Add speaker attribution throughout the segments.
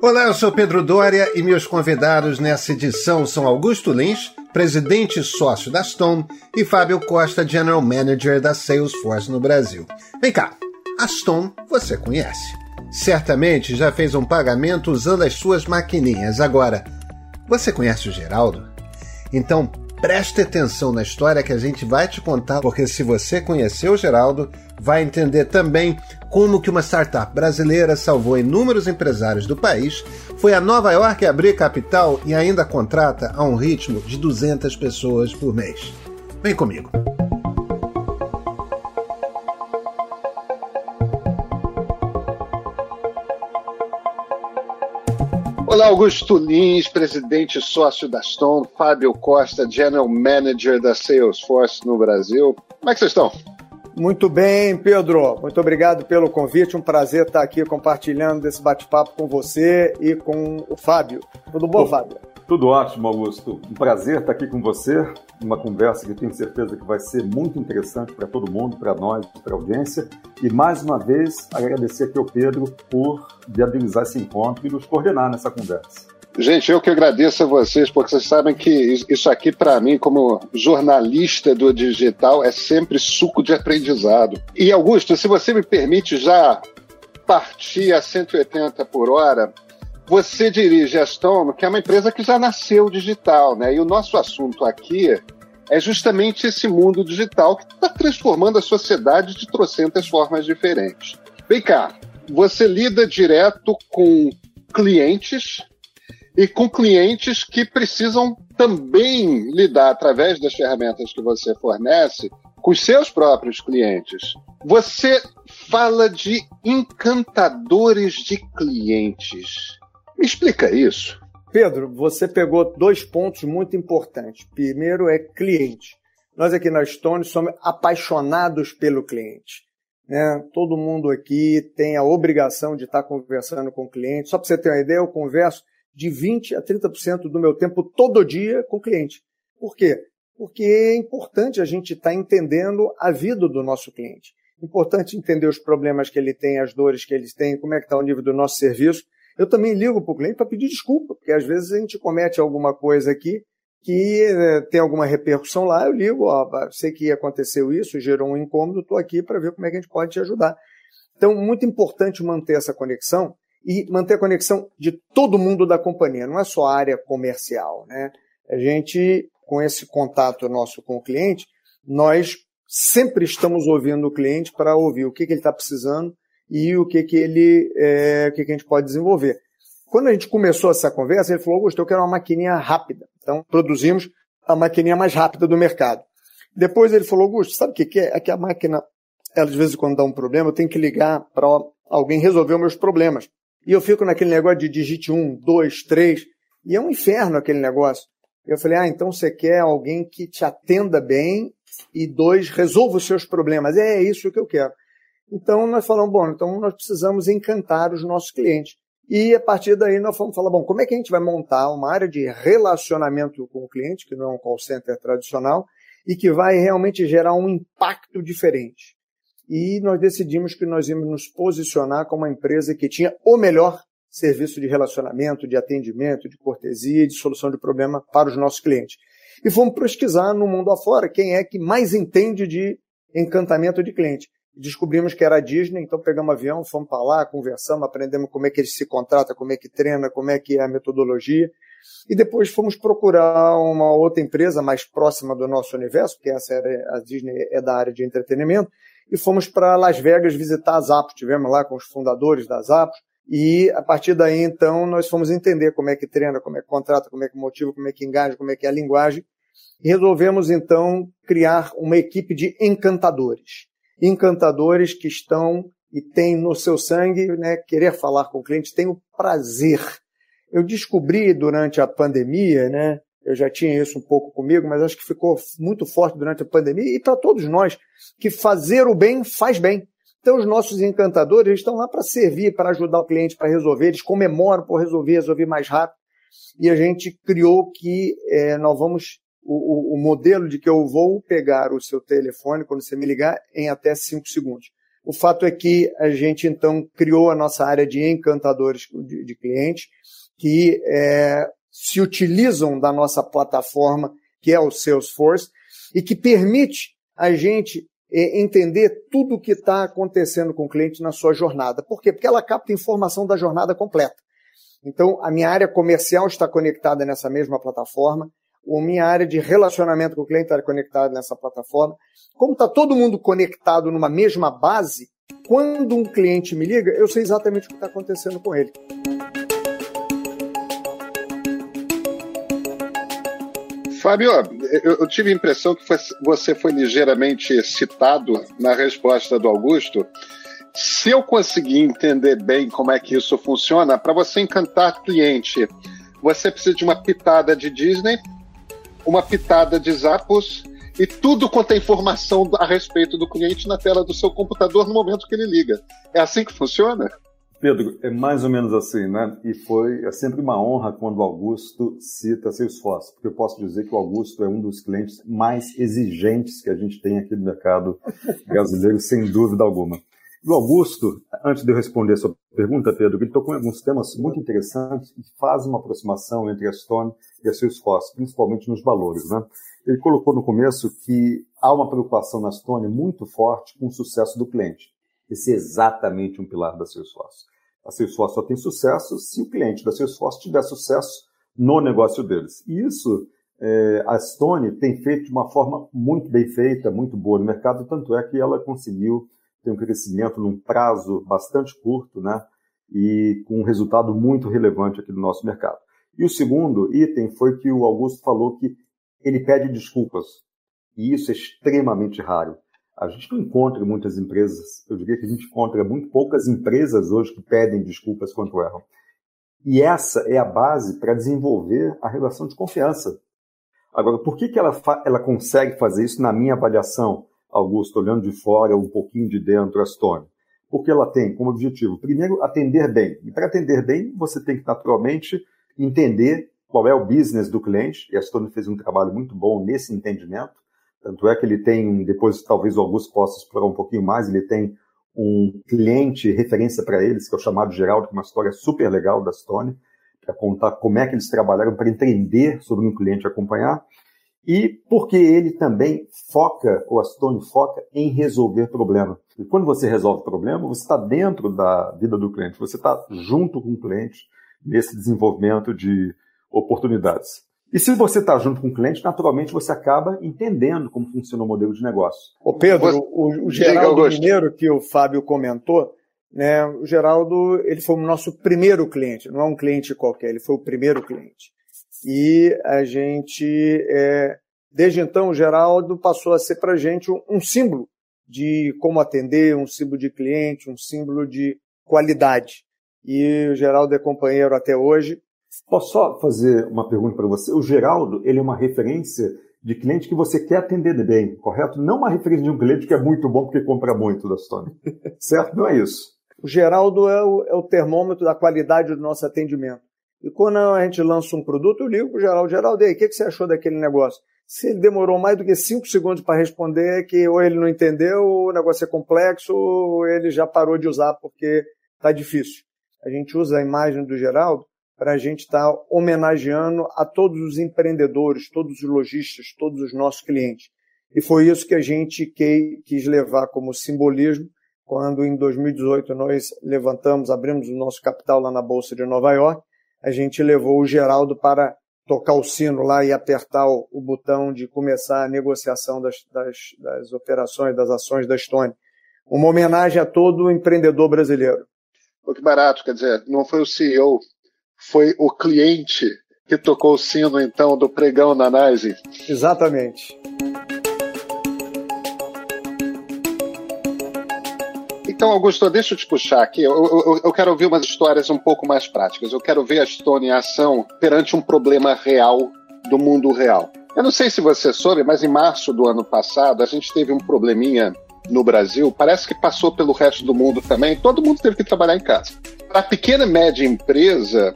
Speaker 1: Olá, eu sou Pedro Dória e meus convidados nessa edição são Augusto Lins, presidente e sócio da Stone, e Fábio Costa, general manager da Salesforce no Brasil. Vem cá, a Stone você conhece. Certamente já fez um pagamento usando as suas maquininhas. Agora, você conhece o Geraldo? Então preste atenção na história que a gente vai te contar, porque se você conhecer o Geraldo, vai entender também como que uma startup brasileira salvou inúmeros empresários do país, foi a Nova York abrir capital e ainda contrata a um ritmo de 200 pessoas por mês. Vem comigo. Olá, Augusto Lins, presidente e sócio da Stone, Fábio Costa, General Manager da Salesforce no Brasil. Como é que vocês estão?
Speaker 2: Muito bem, Pedro. Muito obrigado pelo convite. Um prazer estar aqui compartilhando esse bate-papo com você e com o Fábio. Tudo bom, Fábio?
Speaker 3: Tudo ótimo, Augusto. Um prazer estar aqui com você, uma conversa que tenho certeza que vai ser muito interessante para todo mundo, para nós, para a audiência. E mais uma vez agradecer aqui ao Pedro por viabilizar esse encontro e nos coordenar nessa conversa.
Speaker 1: Gente, eu que agradeço a vocês, porque vocês sabem que isso aqui, para mim, como jornalista do digital, é sempre suco de aprendizado. E, Augusto, se você me permite já partir a 180 por hora, você dirige a Stone, que é uma empresa que já nasceu digital, né? E o nosso assunto aqui é justamente esse mundo digital que está transformando a sociedade de trocentas formas diferentes. Vem cá, você lida direto com clientes e com clientes que precisam também lidar através das ferramentas que você fornece com os seus próprios clientes. Você fala de encantadores de clientes. Me explica isso.
Speaker 2: Pedro, você pegou dois pontos muito importantes. Primeiro é cliente. Nós aqui na Stone somos apaixonados pelo cliente. Né? Todo mundo aqui tem a obrigação de estar conversando com o cliente. Só para você ter uma ideia, eu converso de 20% a 30% do meu tempo todo dia com o cliente. Por quê? Porque é importante a gente estar tá entendendo a vida do nosso cliente. Importante entender os problemas que ele tem, as dores que eles têm, como é que está o nível do nosso serviço. Eu também ligo para o cliente para pedir desculpa, porque às vezes a gente comete alguma coisa aqui que é, tem alguma repercussão lá, eu ligo, ó, sei que aconteceu isso, gerou um incômodo, estou aqui para ver como é que a gente pode te ajudar. Então, muito importante manter essa conexão e manter a conexão de todo mundo da companhia, não é só a área comercial. Né? A gente, com esse contato nosso com o cliente, nós sempre estamos ouvindo o cliente para ouvir o que, que ele está precisando e o que, que ele é, o que, que a gente pode desenvolver. Quando a gente começou essa conversa, ele falou, Augusto, eu quero uma maquininha rápida. Então, produzimos a maquininha mais rápida do mercado. Depois ele falou, Augusto, sabe o que, que é? É que a máquina, ela de vez em quando dá um problema, eu tenho que ligar para alguém resolver os meus problemas. E eu fico naquele negócio de digite um, dois, três, e é um inferno aquele negócio. Eu falei, ah, então você quer alguém que te atenda bem e dois, resolva os seus problemas. É, é isso que eu quero. Então nós falamos, bom, então nós precisamos encantar os nossos clientes. E a partir daí nós fomos falar, bom, como é que a gente vai montar uma área de relacionamento com o cliente, que não é um call center tradicional, e que vai realmente gerar um impacto diferente e nós decidimos que nós íamos nos posicionar como uma empresa que tinha o melhor serviço de relacionamento, de atendimento, de cortesia de solução de problema para os nossos clientes. E fomos pesquisar no mundo afora quem é que mais entende de encantamento de cliente. Descobrimos que era a Disney, então pegamos avião, fomos para lá, conversamos, aprendemos como é que ele se contrata, como é que treina, como é que é a metodologia. E depois fomos procurar uma outra empresa mais próxima do nosso universo, porque essa era a Disney é da área de entretenimento, e fomos para Las Vegas visitar a Zappos. Tivemos lá com os fundadores da Zappos e a partir daí, então, nós fomos entender como é que treina, como é que contrata, como é que motiva, como é que engaja, como é que é a linguagem. E resolvemos, então, criar uma equipe de encantadores. Encantadores que estão e têm no seu sangue né, querer falar com o cliente, têm o prazer. Eu descobri durante a pandemia, né, eu já tinha isso um pouco comigo, mas acho que ficou muito forte durante a pandemia e para todos nós, que fazer o bem faz bem. Então, os nossos encantadores estão lá para servir, para ajudar o cliente, para resolver, eles comemoram por resolver, resolver mais rápido. E a gente criou que é, nós vamos, o, o, modelo de que eu vou pegar o seu telefone quando você me ligar em até 5 segundos. O fato é que a gente então criou a nossa área de encantadores de, de clientes que é, se utilizam da nossa plataforma, que é o Salesforce, e que permite a gente é, entender tudo o que está acontecendo com o cliente na sua jornada. Por quê? Porque ela capta informação da jornada completa. Então, a minha área comercial está conectada nessa mesma plataforma, a minha área de relacionamento com o cliente está conectada nessa plataforma. Como está todo mundo conectado numa mesma base, quando um cliente me liga, eu sei exatamente o que está acontecendo com ele.
Speaker 1: Fábio, eu, tive a impressão que você foi ligeiramente citado na resposta do Augusto. Se eu conseguir entender bem como é que isso funciona, para você encantar cliente, você precisa de uma pitada de Disney, uma pitada de Zappos e tudo quanto é informação a respeito do cliente na tela do seu computador no momento que ele liga. É assim que funciona?
Speaker 3: Pedro, é mais ou menos assim, né? E foi é sempre uma honra quando o Augusto cita seu esforço, porque eu posso dizer que o Augusto é um dos clientes mais exigentes que a gente tem aqui no mercado brasileiro, sem dúvida alguma. E o Augusto, antes de eu responder a sua pergunta, Pedro, ele tocou em alguns temas muito interessantes e faz uma aproximação entre a Stone e a Salesforce, principalmente nos valores, né? Ele colocou no começo que há uma preocupação na Stone muito forte com o sucesso do cliente. Esse é exatamente um pilar da Salesforce. A Salesforce só tem sucesso se o cliente da Salesforce tiver sucesso no negócio deles. E isso é, a Stone tem feito de uma forma muito bem feita, muito boa no mercado, tanto é que ela conseguiu ter um crescimento num prazo bastante curto, né? E com um resultado muito relevante aqui no nosso mercado. E o segundo item foi que o Augusto falou que ele pede desculpas. E isso é extremamente raro. A gente não encontra muitas empresas, eu diria que a gente encontra muito poucas empresas hoje que pedem desculpas quando erram. E essa é a base para desenvolver a relação de confiança. Agora, por que, que ela, ela consegue fazer isso na minha avaliação, Augusto, olhando de fora, um pouquinho de dentro, a Stone? Porque ela tem como objetivo, primeiro, atender bem. E para atender bem, você tem que naturalmente entender qual é o business do cliente, e a Stone fez um trabalho muito bom nesse entendimento. Tanto é que ele tem, depois talvez o Augusto possa explorar um pouquinho mais, ele tem um cliente referência para eles, que é o chamado Geraldo, que é uma história super legal da Stone, para contar como é que eles trabalharam para entender sobre um cliente acompanhar. E porque ele também foca, ou a Stone foca, em resolver problema. E quando você resolve problema, você está dentro da vida do cliente, você está junto com o cliente nesse desenvolvimento de oportunidades. E se você está junto com o cliente, naturalmente você acaba entendendo como funciona o modelo de negócio.
Speaker 2: Ô Pedro, o, o Geraldo Mineiro que o Fábio comentou, né, o Geraldo ele foi o nosso primeiro cliente, não é um cliente qualquer, ele foi o primeiro cliente. E a gente, é, desde então, o Geraldo passou a ser para a gente um, um símbolo de como atender, um símbolo de cliente, um símbolo de qualidade. E o Geraldo é companheiro até hoje,
Speaker 3: Posso só fazer uma pergunta para você? O Geraldo, ele é uma referência de cliente que você quer atender bem, correto? Não uma referência de um cliente que é muito bom porque compra muito da Stone. certo? Não é isso.
Speaker 2: O Geraldo é o, é o termômetro da qualidade do nosso atendimento. E quando a gente lança um produto, eu ligo para o Geraldo. Geraldo, o que, que você achou daquele negócio? Se ele demorou mais do que cinco segundos para responder, é que ou ele não entendeu, ou o negócio é complexo, ou ele já parou de usar porque está difícil. A gente usa a imagem do Geraldo para a gente estar tá homenageando a todos os empreendedores, todos os lojistas, todos os nossos clientes. E foi isso que a gente quis levar como simbolismo quando em 2018 nós levantamos, abrimos o nosso capital lá na Bolsa de Nova York, a gente levou o Geraldo para tocar o sino lá e apertar o, o botão de começar a negociação das, das, das operações, das ações da Stone. Uma homenagem a todo empreendedor brasileiro.
Speaker 1: Pô, que barato, quer dizer, não foi o CEO foi o cliente que tocou o sino, então, do pregão na Nise.
Speaker 2: Exatamente.
Speaker 1: Então, Augusto, deixa eu te puxar aqui. Eu, eu, eu, quero ouvir umas histórias um pouco mais práticas. Eu quero ver a Stone em ação perante um problema real do mundo real. Eu não sei se você soube, mas em março do ano passado a gente teve um probleminha no Brasil. Parece que passou pelo resto do mundo também. Todo mundo teve que trabalhar em casa. Para a pequena e média empresa,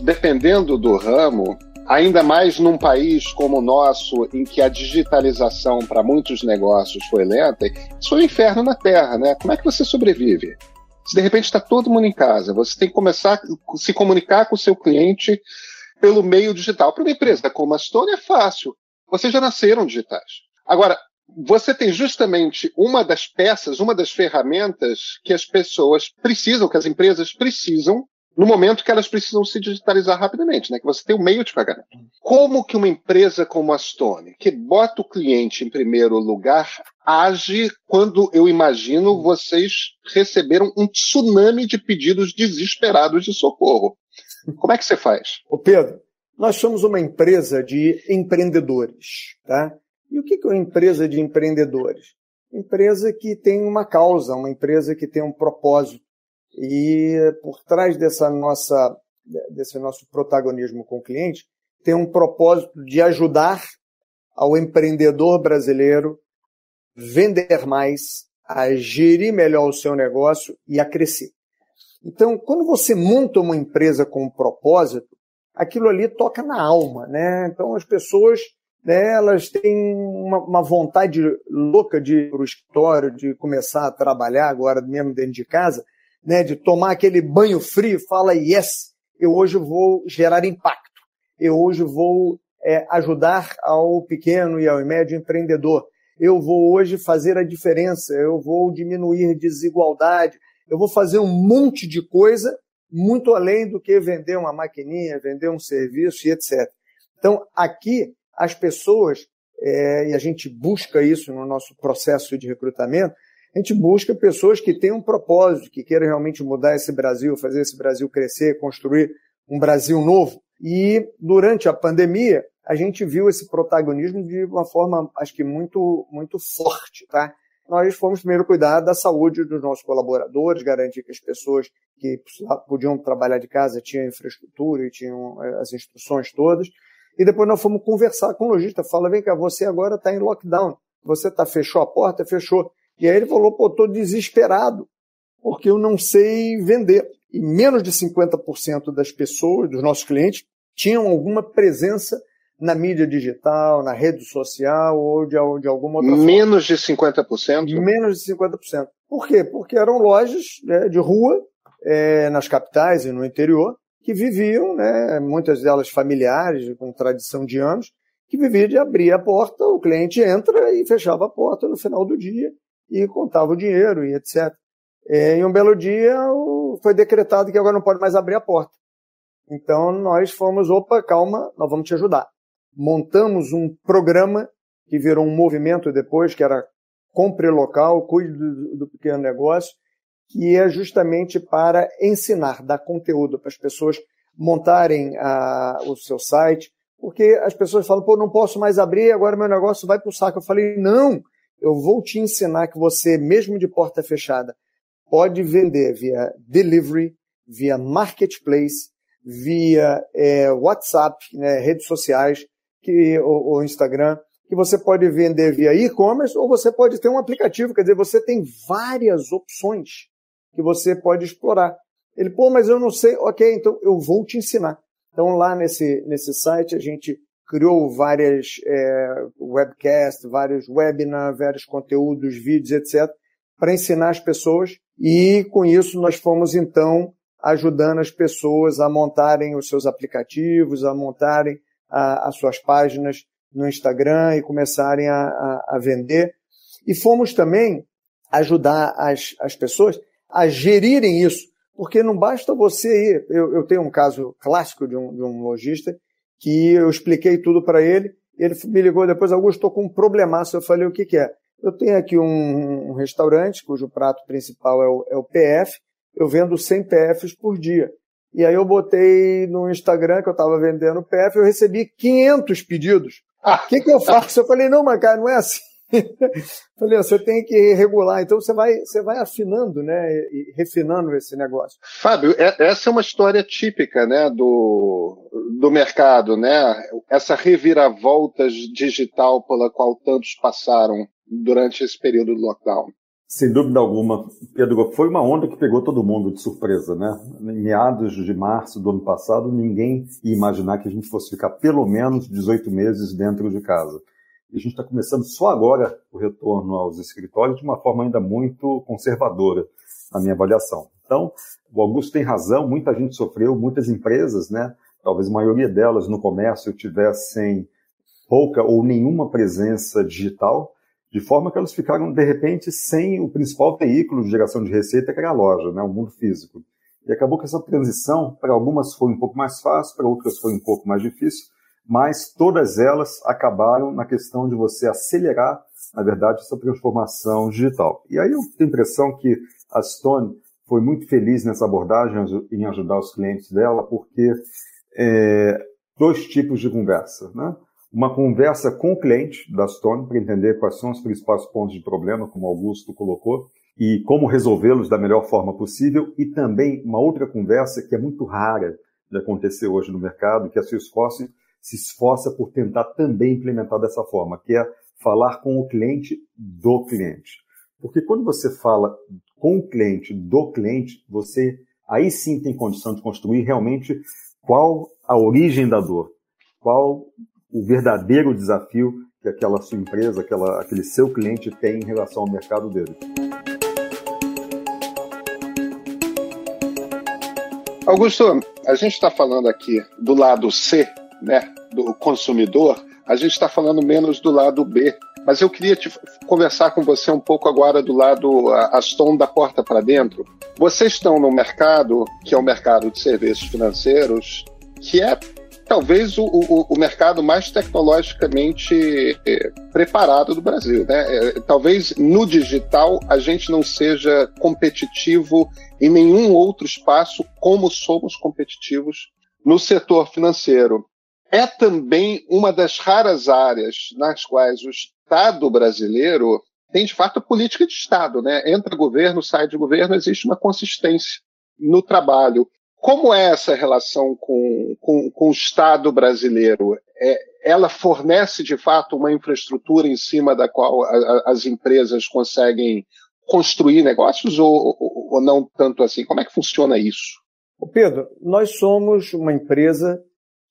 Speaker 1: dependendo do ramo, Ainda mais num país como o nosso, em que a digitalização para muitos negócios foi lenta, isso foi um inferno na Terra, né? Como é que você sobrevive? Se de repente está todo mundo em casa, você tem que começar a se comunicar com o seu cliente pelo meio digital. Para uma empresa como a Stone é fácil. Vocês já nasceram digitais. Agora, você tem justamente uma das peças, uma das ferramentas que as pessoas precisam, que as empresas precisam, no momento que elas precisam se digitalizar rapidamente, né? Que você tem o um meio de pagamento. Como que uma empresa como a Stone, que bota o cliente em primeiro lugar, age quando eu imagino vocês receberam um tsunami de pedidos desesperados de socorro? Como é que você faz?
Speaker 2: Ô Pedro, nós somos uma empresa de empreendedores, tá? E o que é uma empresa de empreendedores? Empresa que tem uma causa, uma empresa que tem um propósito. E por trás dessa nossa, desse nosso protagonismo com o cliente, tem um propósito de ajudar ao empreendedor brasileiro vender mais, a gerir melhor o seu negócio e a crescer. Então, quando você monta uma empresa com um propósito, aquilo ali toca na alma, né? Então, as pessoas né, elas têm uma, uma, vontade louca de ir para o escritório, de começar a trabalhar agora mesmo dentro de casa, né, de tomar aquele banho frio, fala, yes, eu hoje vou gerar impacto, eu hoje vou é, ajudar ao pequeno e ao médio empreendedor, eu vou hoje fazer a diferença, eu vou diminuir desigualdade, eu vou fazer um monte de coisa muito além do que vender uma maquininha, vender um serviço e etc. Então, aqui as pessoas, é, e a gente busca isso no nosso processo de recrutamento, a gente busca pessoas que tenham um propósito, que queiram realmente mudar esse Brasil, fazer esse Brasil crescer, construir um Brasil novo. E durante a pandemia, a gente viu esse protagonismo de uma forma, acho que muito, muito forte, tá? Nós fomos primeiro cuidar da saúde dos nossos colaboradores, garantir que as pessoas que podiam trabalhar de casa tinham infraestrutura e tinham é, as instruções todas. E depois nós fomos conversar com o lojista. Fala, vem cá, você agora está em lockdown. Você tá, fechou a porta? Fechou. E aí ele falou, pô, estou desesperado, porque eu não sei vender. E menos de 50% das pessoas, dos nossos clientes, tinham alguma presença na mídia digital, na rede social ou de, de alguma outra
Speaker 1: Menos forma. de 50%?
Speaker 2: Menos de 50%. Por quê? Porque eram lojas né, de rua, é, nas capitais e no interior, que viviam, né, muitas delas familiares, com tradição de anos, que viviam de abrir a porta, o cliente entra e fechava a porta no final do dia e contava o dinheiro e etc. É, em um belo dia foi decretado que agora não pode mais abrir a porta. Então nós fomos, opa, calma, nós vamos te ajudar. Montamos um programa que virou um movimento depois, que era compre local, cuide do, do pequeno negócio, que é justamente para ensinar, dar conteúdo para as pessoas montarem a, o seu site, porque as pessoas falam, pô, não posso mais abrir, agora meu negócio vai para o saco. Eu falei, não, eu vou te ensinar que você, mesmo de porta fechada, pode vender via delivery, via marketplace, via é, WhatsApp, né, redes sociais, que, ou, ou Instagram, que você pode vender via e-commerce ou você pode ter um aplicativo, quer dizer, você tem várias opções que você pode explorar. Ele, pô, mas eu não sei. Ok, então eu vou te ensinar. Então lá nesse, nesse site a gente criou várias é, webcasts, vários webinars, vários conteúdos, vídeos, etc., para ensinar as pessoas. E com isso nós fomos então ajudando as pessoas a montarem os seus aplicativos, a montarem a, as suas páginas no Instagram e começarem a, a, a vender. E fomos também ajudar as, as pessoas a gerirem isso. Porque não basta você ir. Eu, eu tenho um caso clássico de um, de um lojista que eu expliquei tudo para ele. Ele me ligou depois, Augusto, estou com um problemaço. Eu falei, o que, que é? Eu tenho aqui um, um restaurante cujo prato principal é o, é o PF. Eu vendo 100 PFs por dia. E aí eu botei no Instagram que eu estava vendendo PF, eu recebi 500 pedidos. O que, que eu faço? Eu falei, não, mas cara, não é assim. Falei, você tem que regular. Então você vai, você vai afinando, né, e refinando esse negócio.
Speaker 1: Fábio, é, essa é uma história típica, né, do, do mercado, né? Essa reviravolta digital pela qual tantos passaram durante esse período do lockdown.
Speaker 3: Sem dúvida alguma, Pedro, foi uma onda que pegou todo mundo de surpresa, né? Em meados de março do ano passado, ninguém ia imaginar que a gente fosse ficar pelo menos 18 meses dentro de casa. E a gente está começando só agora o retorno aos escritórios de uma forma ainda muito conservadora, na minha avaliação. Então, o Augusto tem razão, muita gente sofreu, muitas empresas, né? Talvez a maioria delas no comércio tivessem pouca ou nenhuma presença digital, de forma que elas ficaram, de repente, sem o principal veículo de geração de receita, que era a loja, né, o mundo físico. E acabou que essa transição, para algumas foi um pouco mais fácil, para outras foi um pouco mais difícil, mas todas elas acabaram na questão de você acelerar, na verdade, essa transformação digital. E aí eu tenho a impressão que a Stone foi muito feliz nessa abordagem em ajudar os clientes dela, porque é, dois tipos de conversa, né? uma conversa com o cliente da Stone para entender quais são os principais pontos de problema, como Augusto colocou, e como resolvê-los da melhor forma possível, e também uma outra conversa que é muito rara de acontecer hoje no mercado, que a Salesforce se esforça por tentar também implementar dessa forma, que é falar com o cliente do cliente. Porque quando você fala com o cliente do cliente, você aí sim tem condição de construir realmente qual a origem da dor, qual o verdadeiro desafio que aquela sua empresa, aquela, aquele seu cliente tem em relação ao mercado dele.
Speaker 1: Augusto, a gente está falando aqui do lado C, né, do consumidor, a gente está falando menos do lado B. Mas eu queria te conversar com você um pouco agora do lado Aston da porta para dentro. Vocês estão no mercado que é o mercado de serviços financeiros, que é talvez o, o, o, mercado mais tecnologicamente é, preparado do Brasil. Né? É, talvez no digital a gente não seja competitivo em nenhum outro espaço como somos competitivos no setor financeiro. É também uma das raras áreas nas quais o Estado brasileiro tem de fato política de Estado, né? Entra governo, sai de governo, existe uma consistência no trabalho. Como é essa relação com, com, com o Estado brasileiro? É, ela fornece, de fato, uma infraestrutura em cima da qual a, a, as empresas conseguem construir negócios ou, ou, ou, não tanto assim? Como é que funciona isso?
Speaker 2: Pedro, nós somos uma empresa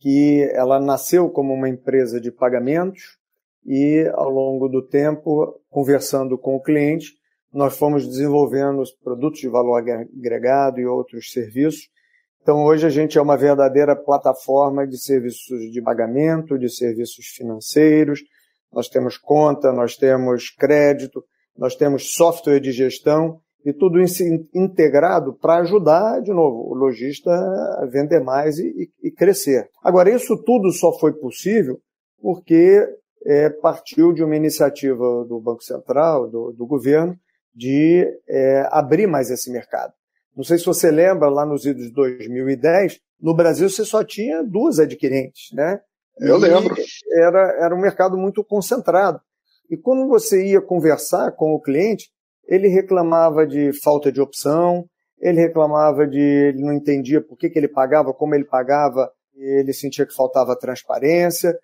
Speaker 2: que ela nasceu como uma empresa de pagamentos e, ao longo do tempo, conversando com o cliente, nós fomos desenvolvendo os produtos de valor agregado e outros serviços então, hoje a gente é uma verdadeira plataforma de serviços de pagamento, de serviços financeiros. Nós temos conta, nós temos crédito, nós temos software de gestão e tudo isso integrado para ajudar, de novo, o lojista a vender mais e, e, crescer. Agora, isso tudo só foi possível porque é, partiu de uma iniciativa do Banco Central, do, do governo, de é, abrir mais esse mercado. Não sei se você lembra, lá nos idos de 2010, no Brasil você só tinha duas adquirentes, né?
Speaker 1: Eu lembro.
Speaker 2: Era, era um mercado muito concentrado. E quando você ia conversar com o cliente, ele reclamava de falta de opção, ele reclamava de ele não entendia por que, que ele pagava, como ele pagava, ele sentia que faltava transparência,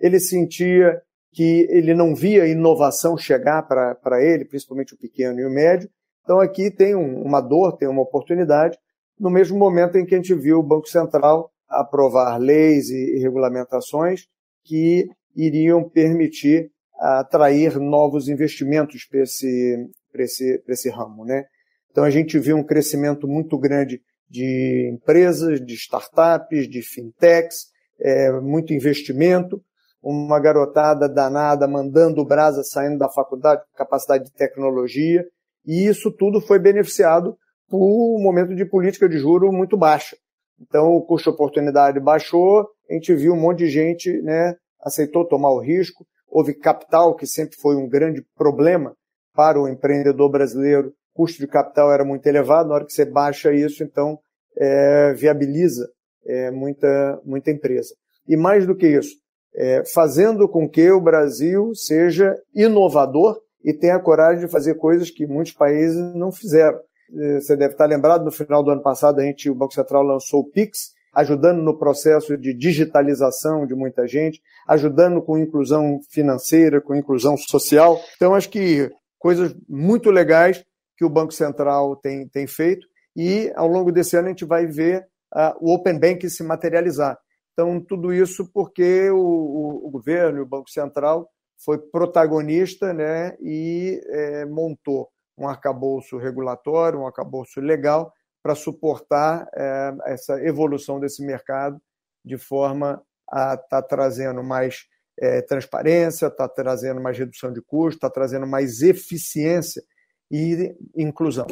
Speaker 2: ele sentia que ele não via inovação chegar para ele, principalmente o pequeno e o médio, então aqui tem um, uma dor, tem uma oportunidade, no mesmo momento em que a gente viu o Banco Central aprovar leis e, e regulamentações que iriam permitir atrair novos investimentos para esse, esse, esse ramo. Né? Então a gente viu um crescimento muito grande de empresas, de startups, de fintechs, é, muito investimento, uma garotada danada mandando brasa saindo da faculdade capacidade de tecnologia, e isso tudo foi beneficiado por um momento de política de juro muito baixa. Então, o custo de oportunidade baixou, a gente viu um monte de gente né, aceitou tomar o risco, houve capital, que sempre foi um grande problema para o empreendedor brasileiro, o custo de capital era muito elevado, na hora que você baixa isso, então é, viabiliza é, muita, muita empresa. E mais do que isso, é, fazendo com que o Brasil seja inovador e tem a coragem de fazer coisas que muitos países não fizeram. Eh, você deve estar lembrado, no final do ano passado, a gente, o Banco Central lançou o PIX, ajudando no processo de digitalização de muita gente, ajudando com inclusão financeira, com inclusão social. Então, acho que coisas muito legais que o Banco Central tem, tem feito e ao longo desse ano a gente vai ver uh, o Open Bank se materializar. Então, tudo isso porque o, o, o governo e o Banco Central foi protagonista né, e é, montou um arcabouço regulatório, um arcabouço legal para suportar é, essa evolução desse mercado de forma a estar tá trazendo mais é, transparência, está trazendo mais redução de custos, está trazendo mais eficiência e inclusão.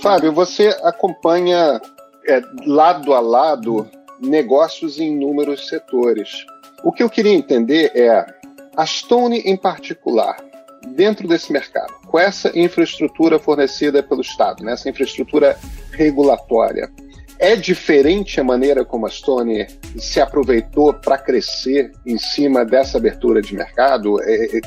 Speaker 1: Fábio, você acompanha é, lado a lado negócios em inúmeros setores. O que eu queria entender é a Stone em particular, dentro desse mercado, com essa infraestrutura fornecida pelo Estado, né, essa infraestrutura regulatória, é diferente a maneira como a Stone se aproveitou para crescer em cima dessa abertura de mercado? É, é,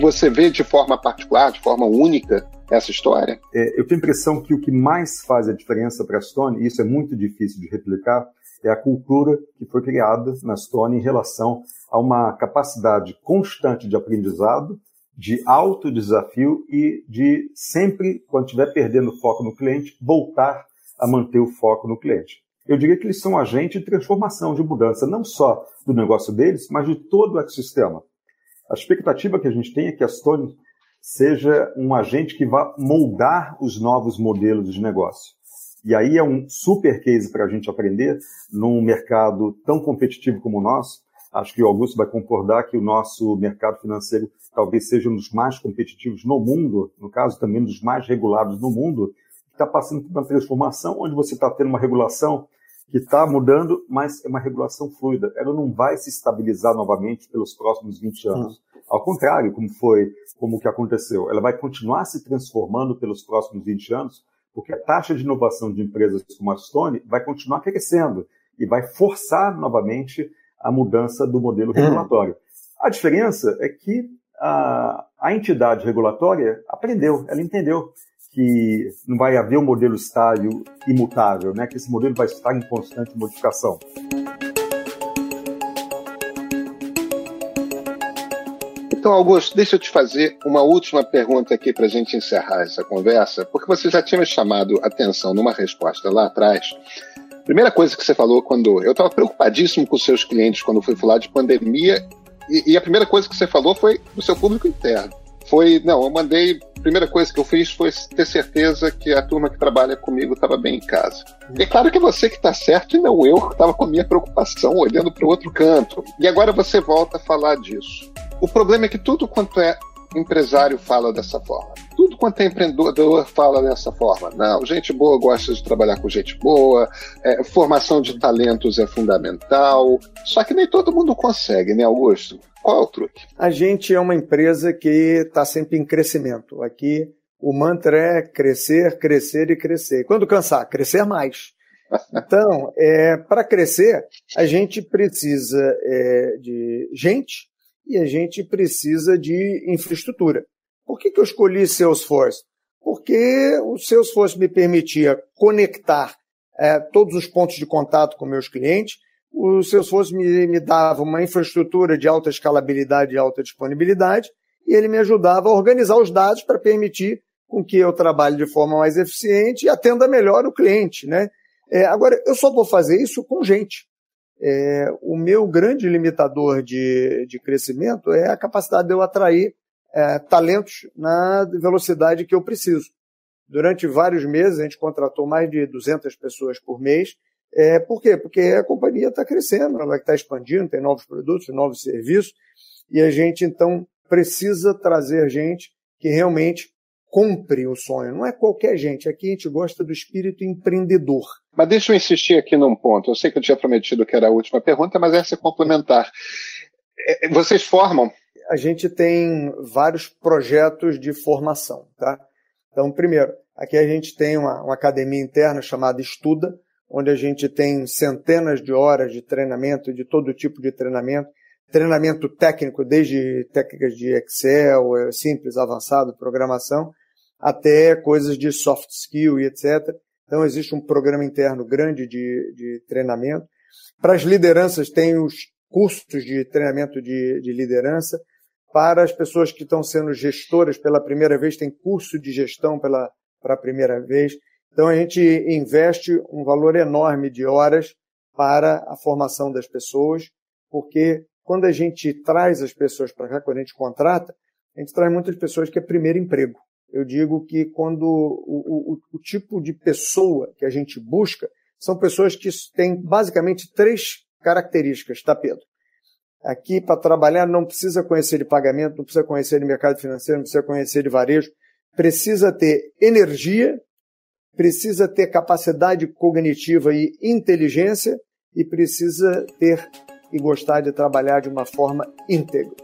Speaker 1: você vê de forma particular, de forma única, essa história?
Speaker 3: É, eu tenho a impressão que o que mais faz a diferença para a Stone, e isso é muito difícil de replicar, é a cultura que foi criada na Stone em relação a uma capacidade constante de aprendizado, de alto desafio e de sempre, quando estiver perdendo foco no cliente, voltar a manter o foco no cliente. Eu diria que eles são agentes de transformação, de mudança, não só do negócio deles, mas de todo o ecossistema. A expectativa que a gente tem é que a Stone seja um agente que vá moldar os novos modelos de negócio. E aí é um super case para a gente aprender num mercado tão competitivo como o nosso. Acho que o Augusto vai concordar que o nosso mercado financeiro talvez seja um dos mais competitivos no mundo, no caso também um dos mais regulados no mundo, está passando por uma transformação onde você está tendo uma regulação que está mudando, mas é uma regulação fluida. Ela não vai se estabilizar novamente pelos próximos 20 anos. Hum. Ao contrário, como foi, como que aconteceu, ela vai continuar se transformando pelos próximos 20 anos, porque a taxa de inovação de empresas como a Stone vai continuar crescendo e vai forçar novamente a mudança do modelo hum. regulatório. A diferença é que a, a entidade regulatória aprendeu, ela entendeu que não vai haver um modelo estável imutável, né? que esse modelo vai estar em constante modificação.
Speaker 1: Então, Augusto, deixa eu te fazer uma última pergunta aqui para a gente encerrar essa conversa, porque você já tinha chamado atenção numa resposta lá atrás. Primeira coisa que você falou quando. Eu estava preocupadíssimo com seus clientes quando fui falar de pandemia, e, e a primeira coisa que você falou foi do seu público interno foi. Não, eu mandei. A primeira coisa que eu fiz foi ter certeza que a turma que trabalha comigo estava bem em casa. É claro que você que está certo e não eu que estava com a minha preocupação olhando para o outro canto. E agora você volta a falar disso. O problema é que tudo quanto é empresário fala dessa forma. Tudo quanto é empreendedor fala dessa forma. Não, gente boa gosta de trabalhar com gente boa, é, formação de talentos é fundamental. Só que nem todo mundo consegue, né, Augusto? Qual é o truque?
Speaker 2: A gente é uma empresa que está sempre em crescimento. Aqui o mantra é crescer, crescer e crescer. Quando cansar, crescer mais. Então, é, para crescer, a gente precisa é, de gente e a gente precisa de infraestrutura. Por que, que eu escolhi Salesforce? Porque o Salesforce me permitia conectar é, todos os pontos de contato com meus clientes o Salesforce me, me dava uma infraestrutura de alta escalabilidade e alta disponibilidade, e ele me ajudava a organizar os dados para permitir com que eu trabalhe de forma mais eficiente e atenda melhor o cliente. Né? É, agora, eu só vou fazer isso com gente. É, o meu grande limitador de, de crescimento é a capacidade de eu atrair é, talentos na velocidade que eu preciso. Durante vários meses, a gente contratou mais de 200 pessoas por mês, é, por quê? Porque a companhia está crescendo, ela está expandindo, tem novos produtos, novos serviços, e a gente então precisa trazer gente que realmente compre o sonho. Não é qualquer gente, aqui a gente gosta do espírito empreendedor.
Speaker 1: Mas deixa eu insistir aqui num ponto. Eu sei que eu tinha prometido que era a última pergunta, mas essa é complementar. É, vocês formam?
Speaker 2: A gente tem vários projetos de formação, tá? Então, primeiro, aqui a gente tem uma, uma academia interna chamada Estuda, onde a gente tem centenas de horas de treinamento, de todo tipo de treinamento, treinamento técnico, desde técnicas de Excel, eh, simples, avançado, programação, até coisas de soft skill e etc. Então, existe um programa interno grande de, de treinamento. Para as lideranças, tem os cursos de treinamento de, de liderança. Para as pessoas que estão sendo gestoras pela primeira vez, tem curso de gestão pela, pela primeira vez. Então a gente investe um valor enorme de horas para a formação das pessoas, porque quando a gente traz as pessoas para cá, quando a gente contrata, a gente traz muitas pessoas que é primeiro emprego. Eu digo que quando o, o, o tipo de pessoa que a gente busca são pessoas que têm basicamente três características, tá, Pedro? Aqui, para trabalhar, não precisa conhecer de pagamento, não precisa conhecer de mercado financeiro, não precisa conhecer de varejo, precisa ter energia, precisa ter capacidade cognitiva e inteligência e precisa ter e gostar de trabalhar de uma forma íntegra.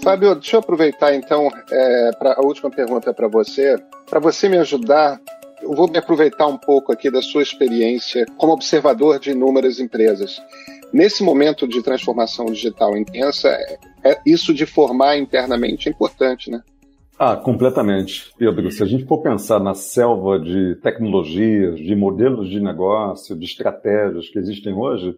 Speaker 1: Fábio, deixa eu aproveitar então é, para a última pergunta para você. Para você me ajudar, eu vou me aproveitar um pouco aqui da sua experiência como observador de inúmeras empresas. Nesse momento de transformação digital intensa, é, é isso de formar internamente é importante, né?
Speaker 3: Ah, completamente, Pedro. Se a gente for pensar na selva de tecnologias, de modelos de negócio, de estratégias que existem hoje,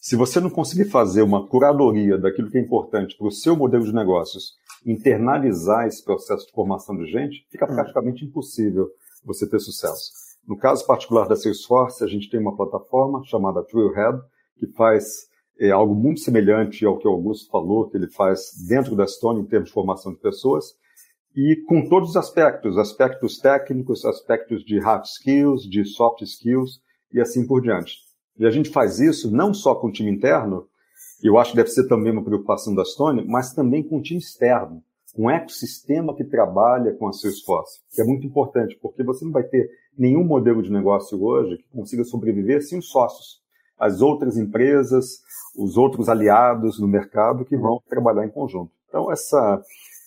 Speaker 3: se você não conseguir fazer uma curadoria daquilo que é importante para o seu modelo de negócios, internalizar esse processo de formação de gente, fica hum. praticamente impossível você ter sucesso. No caso particular da Salesforce, a gente tem uma plataforma chamada Trailhead, que faz é, algo muito semelhante ao que o Augusto falou, que ele faz dentro da Stone em termos de formação de pessoas, e com todos os aspectos, aspectos técnicos, aspectos de hard skills, de soft skills e assim por diante. E a gente faz isso não só com o time interno, eu acho que deve ser também uma preocupação da Stone, mas também com o time externo, um ecossistema que trabalha com a Salesforce, que é muito importante, porque você não vai ter nenhum modelo de negócio hoje que consiga sobreviver sem os sócios, as outras empresas, os outros aliados no mercado que vão trabalhar em conjunto. Então, essa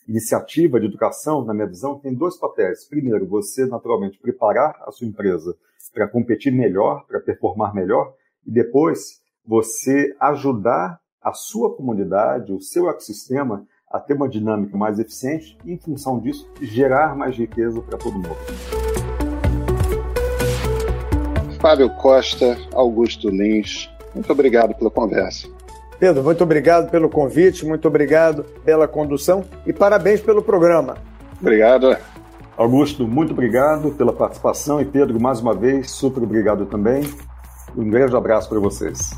Speaker 3: iniciativa de educação, na minha visão, tem dois papéis. Primeiro, você naturalmente preparar a sua empresa para competir melhor, para performar melhor, e depois você ajudar a sua comunidade, o seu ecossistema a ter uma dinâmica mais eficiente e, em função disso, gerar mais riqueza para todo mundo.
Speaker 1: Fábio Costa, Augusto Lins, muito obrigado pela conversa.
Speaker 2: Pedro, muito obrigado pelo convite, muito obrigado pela condução e parabéns pelo programa.
Speaker 1: Obrigado.
Speaker 3: Augusto, muito obrigado pela participação e Pedro, mais uma vez, super obrigado também. Um grande abraço para vocês.